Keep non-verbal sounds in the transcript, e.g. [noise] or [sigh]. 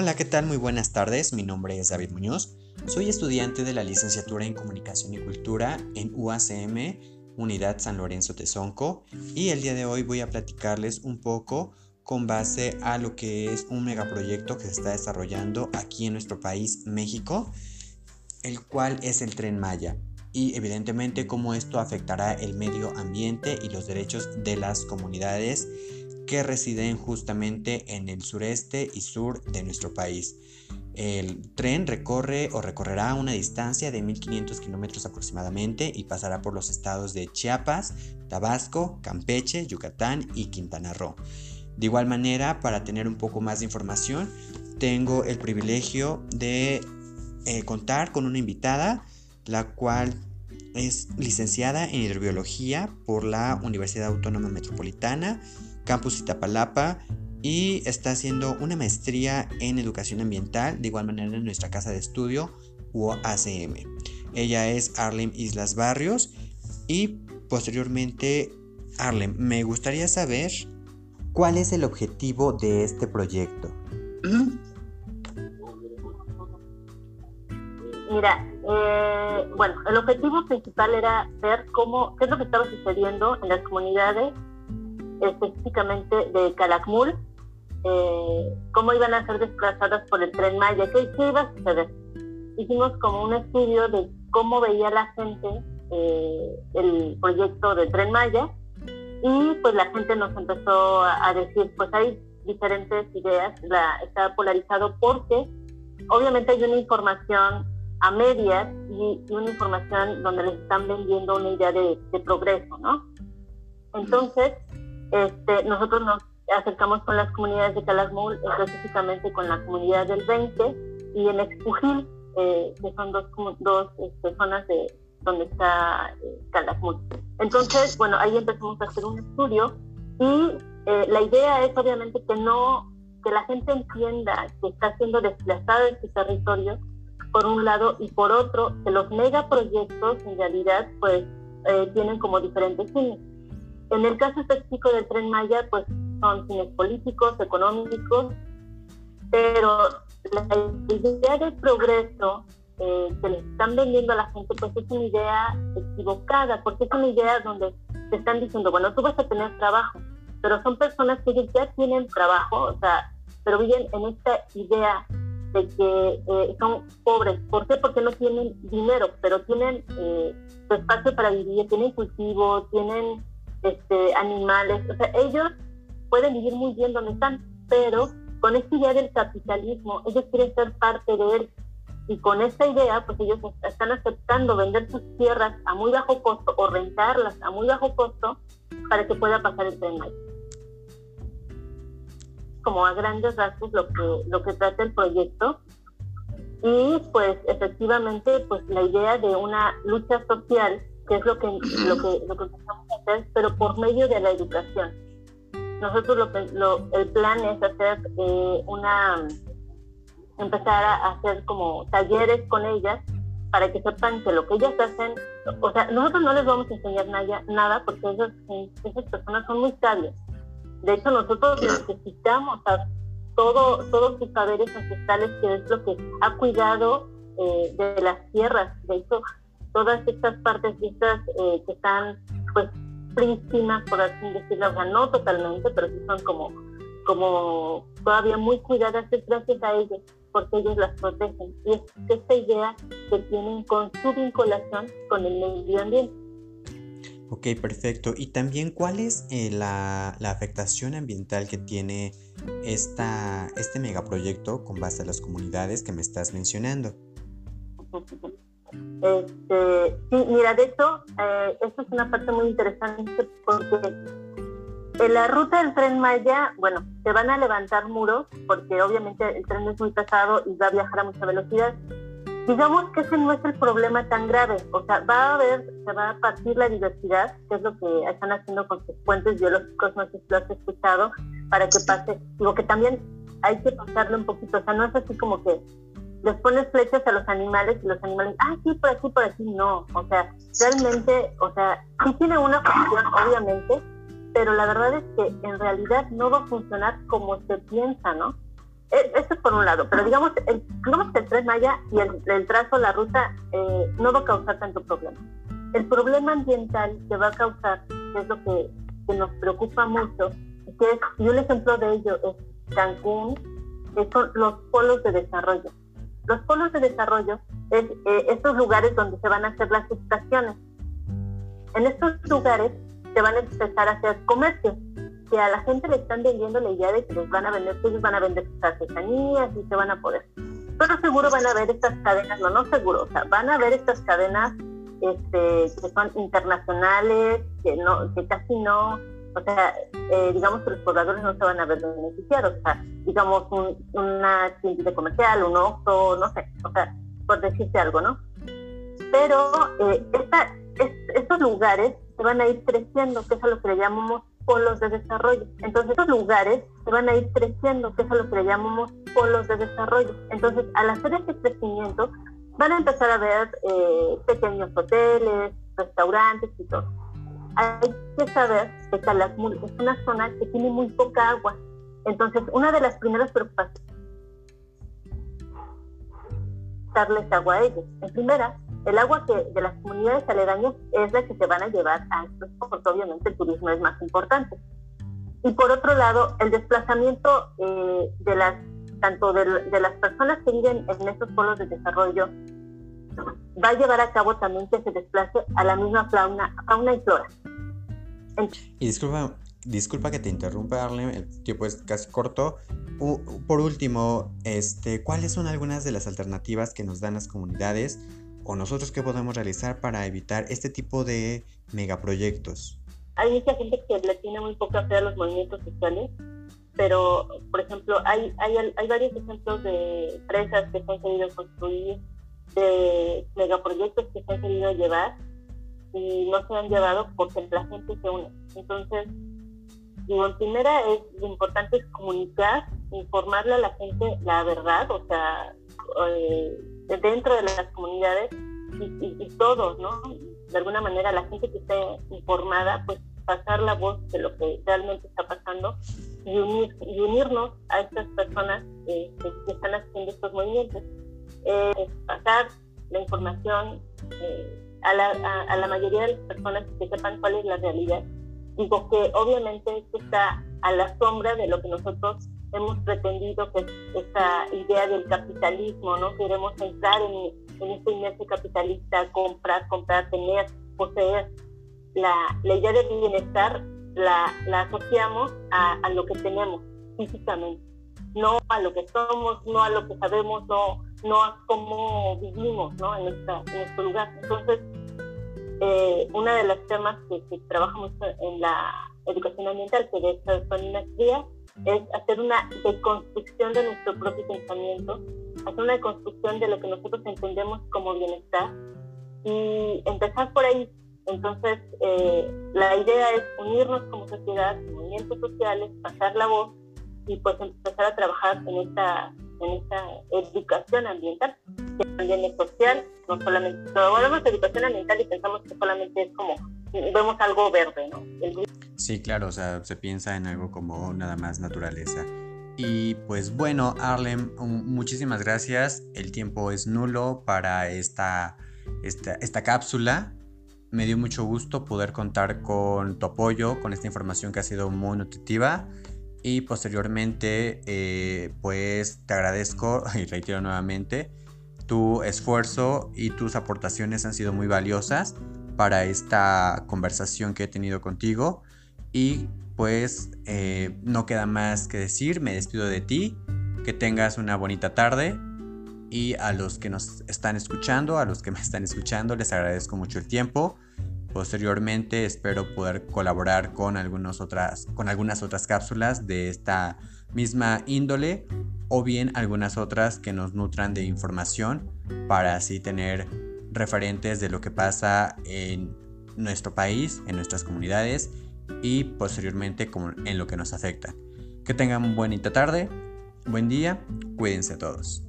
Hola, ¿qué tal? Muy buenas tardes. Mi nombre es David Muñoz. Soy estudiante de la licenciatura en Comunicación y Cultura en UACM, Unidad San Lorenzo Tezonco, y el día de hoy voy a platicarles un poco con base a lo que es un megaproyecto que se está desarrollando aquí en nuestro país, México, el cual es el Tren Maya y evidentemente cómo esto afectará el medio ambiente y los derechos de las comunidades que residen justamente en el sureste y sur de nuestro país. El tren recorre o recorrerá una distancia de 1500 kilómetros aproximadamente y pasará por los estados de Chiapas, Tabasco, Campeche, Yucatán y Quintana Roo. De igual manera, para tener un poco más de información, tengo el privilegio de eh, contar con una invitada, la cual es licenciada en hidrobiología por la Universidad Autónoma Metropolitana, Campus Itapalapa, y está haciendo una maestría en educación ambiental, de igual manera en nuestra casa de estudio UACM. Ella es Arlem Islas Barrios y posteriormente, Arlem, me gustaría saber cuál es el objetivo de este proyecto. Mira, eh, bueno, el objetivo principal era ver cómo, qué es lo que estaba sucediendo en las comunidades, específicamente de Calakmul, eh, cómo iban a ser desplazadas por el tren Maya, qué, iba a suceder. Hicimos como un estudio de cómo veía la gente eh, el proyecto del tren Maya y pues la gente nos empezó a, decir, pues hay diferentes ideas, la, está polarizado porque obviamente hay una información a medias y, una información donde les están vendiendo una idea de, progreso, ¿no? Entonces, este, nosotros nos acercamos con las comunidades de Calakmul, específicamente con la comunidad del 20 y en Expujil, eh, que son dos, dos este, zonas de donde está eh. Entonces, bueno, ahí empezamos a hacer un estudio y eh, la idea es obviamente que no, que la gente entienda que está siendo desplazada de su territorio por un lado, y por otro, que los megaproyectos en realidad pues eh, tienen como diferentes fines. En el caso específico del Tren Maya, pues son fines políticos, económicos, pero la idea de progreso eh, que le están vendiendo a la gente, pues es una idea equivocada, porque es una idea donde te están diciendo, bueno, tú vas a tener trabajo, pero son personas que ya tienen trabajo, o sea, pero viven en esta idea de que eh, son pobres. ¿Por qué? Porque no tienen dinero, pero tienen eh, su espacio para vivir, tienen cultivo, tienen este, animales. O sea, ellos pueden vivir muy bien donde están, pero con esta idea del capitalismo, ellos quieren ser parte de él. Y con esta idea, pues ellos están aceptando vender sus tierras a muy bajo costo o rentarlas a muy bajo costo para que pueda pasar el tren como a grandes rasgos lo que, lo que trata el proyecto. Y pues efectivamente, pues la idea de una lucha social, que es lo que, lo que, lo que empezamos pero por medio de la educación. Nosotros lo, lo el plan es hacer eh, una, empezar a hacer como talleres con ellas para que sepan que lo que ellas hacen, o sea, nosotros no les vamos a enseñar nada, nada porque esas, esas personas son muy sabias de hecho, nosotros necesitamos a todo, todos sus saberes ancestrales, que es lo que ha cuidado eh, de las tierras. De hecho, todas estas partes estas eh, que están, pues, prístinas, por así decirlo, o sea, no totalmente, pero sí son como, como todavía muy cuidadas, gracias a ellos, porque ellos las protegen. Y es esta idea que tienen con su vinculación con el medio ambiente. Ok, perfecto. Y también, ¿cuál es eh, la, afectación ambiental que tiene esta, este megaproyecto con base a las comunidades que me estás mencionando? Este, sí, mira, de hecho, eh, esto es una parte muy interesante porque en la ruta del tren Maya, bueno, se van a levantar muros porque obviamente el tren es muy pesado y va a viajar a mucha velocidad digamos que ese no es el problema tan grave. O sea, va a haber, se va a partir la diversidad, que es lo que están haciendo con sus puentes biológicos, no sé si lo has escuchado, para que pase. Digo que también hay que pasarle un poquito. O sea, no es así como que les pones flechas a los animales y los animales, ah, sí, por aquí, por aquí, no. O sea, realmente, o sea, sí tiene una función, obviamente, pero la verdad es que en realidad no va a funcionar como se piensa, ¿no? e, eso es por un lado, pero digamos, el, digamos que el tren Maya y el, trazo, la ruta, eh, no va a causar tanto problema. El problema ambiental que va a causar, que es lo que, nos preocupa mucho, que es, y un ejemplo de ello es Cancún, que son los polos de desarrollo. Los polos de desarrollo es eh, estos lugares donde se van a hacer las estaciones. En estos lugares se van a empezar a hacer comercio que a la gente le están vendiendo la idea de que les van a vender, que ellos van a vender sus artesanías y se van a poder. Pero seguro van a ver estas cadenas, no, no seguro, o sea, van a ver estas cadenas este, que son internacionales, que, no, que casi no, o sea, eh, digamos que los pobladores no se van a ver beneficiados, o sea, digamos una tienda comercial, un oso, no sé, o sea, por decirte algo, ¿no? Pero eh, estos lugares se van a ir creciendo, que es a lo que le llamamos polos de desarrollo. Entonces, esos lugares se van a ir creciendo, que es a lo que le llamamos polos de desarrollo. Entonces, al hacer este crecimiento, van a empezar a ver eh, pequeños hoteles, restaurantes y todo. Hay que saber que Calakmul es una zona que tiene muy poca agua. Entonces, una de las primeras preocupaciones es darles agua a ellos. En primera, el agua que de las comunidades aledañas es la que se van a llevar a estos, porque obviamente el turismo es más importante. Y por otro lado, el desplazamiento eh, de las tanto de, las personas que viven en estos pueblos de desarrollo va a llevar a cabo también que se desplace a la misma fauna, fauna y flora. y disculpa, disculpa que te interrumpa, Arlen, el tiempo es casi corto. por último, este, ¿cuáles son algunas de las alternativas que nos dan las comunidades o nosotros qué podemos realizar para evitar este tipo de megaproyectos? Hay mucha gente que le tiene muy poca fe a los movimientos sociales, pero, por ejemplo, hay, hay, hay varios ejemplos de empresas que se han querido construir, de megaproyectos que se han querido llevar y no se han llevado porque la gente se une. Entonces, digo, en primera es lo importante es comunicar, informarle a la gente la verdad, o sea, eh, dentro de las comunidades y, todos, ¿no? De alguna manera la gente que esté informada, pues pasar la voz de lo que realmente está pasando y, unir, y unirnos a estas personas que, están haciendo estos movimientos. Eh, pasar la información eh, a, la, a, la mayoría de las personas que sepan cuál es la realidad. Digo que obviamente esto está a la sombra de lo que nosotros hemos pretendido que esta idea del capitalismo, ¿no? Queremos entrar en, en este inercia capitalista, comprar, comprar, tener, poseer. La, la idea de bienestar la, la asociamos a, a, lo que tenemos físicamente, no a lo que somos, no a lo que sabemos, no, no a cómo vivimos ¿no? en, esta, en este lugar. Entonces, eh, una de los temas que, que trabajamos en la educación ambiental, que de hecho una cría, es hacer una deconstrucción de nuestro propio pensamiento, hacer una deconstrucción de lo que nosotros entendemos como bienestar y empezar por ahí. Entonces, eh, la idea es unirnos como sociedad, movimientos sociales, pasar la voz y pues empezar a trabajar en esta, en esta educación ambiental, también es social, no solamente, cuando hablamos de educación ambiental y pensamos que solamente es como, vemos algo verde, ¿no? Sí, claro, o sea, se piensa en algo como nada más naturaleza. Y pues bueno, Arlem, muchísimas gracias. El tiempo es nulo para esta, esta, esta cápsula. Me dio mucho gusto poder contar con tu apoyo, con esta información que ha sido muy nutritiva. Y posteriormente, eh, pues te agradezco [laughs] y reitero nuevamente, tu esfuerzo y tus aportaciones han sido muy valiosas para esta conversación que he tenido contigo. Y pues eh, no queda más que decir, me despido de ti, que tengas una bonita tarde y a los que nos están escuchando, a los que me están escuchando, les agradezco mucho el tiempo. Posteriormente espero poder colaborar con, algunas otras, con algunas otras cápsulas de esta misma índole o bien algunas otras que nos nutran de información para así tener referentes de lo que pasa en nuestro país, en nuestras comunidades y posteriormente en lo que nos afecta. Que tengan buena tarde, buen día, cuídense todos.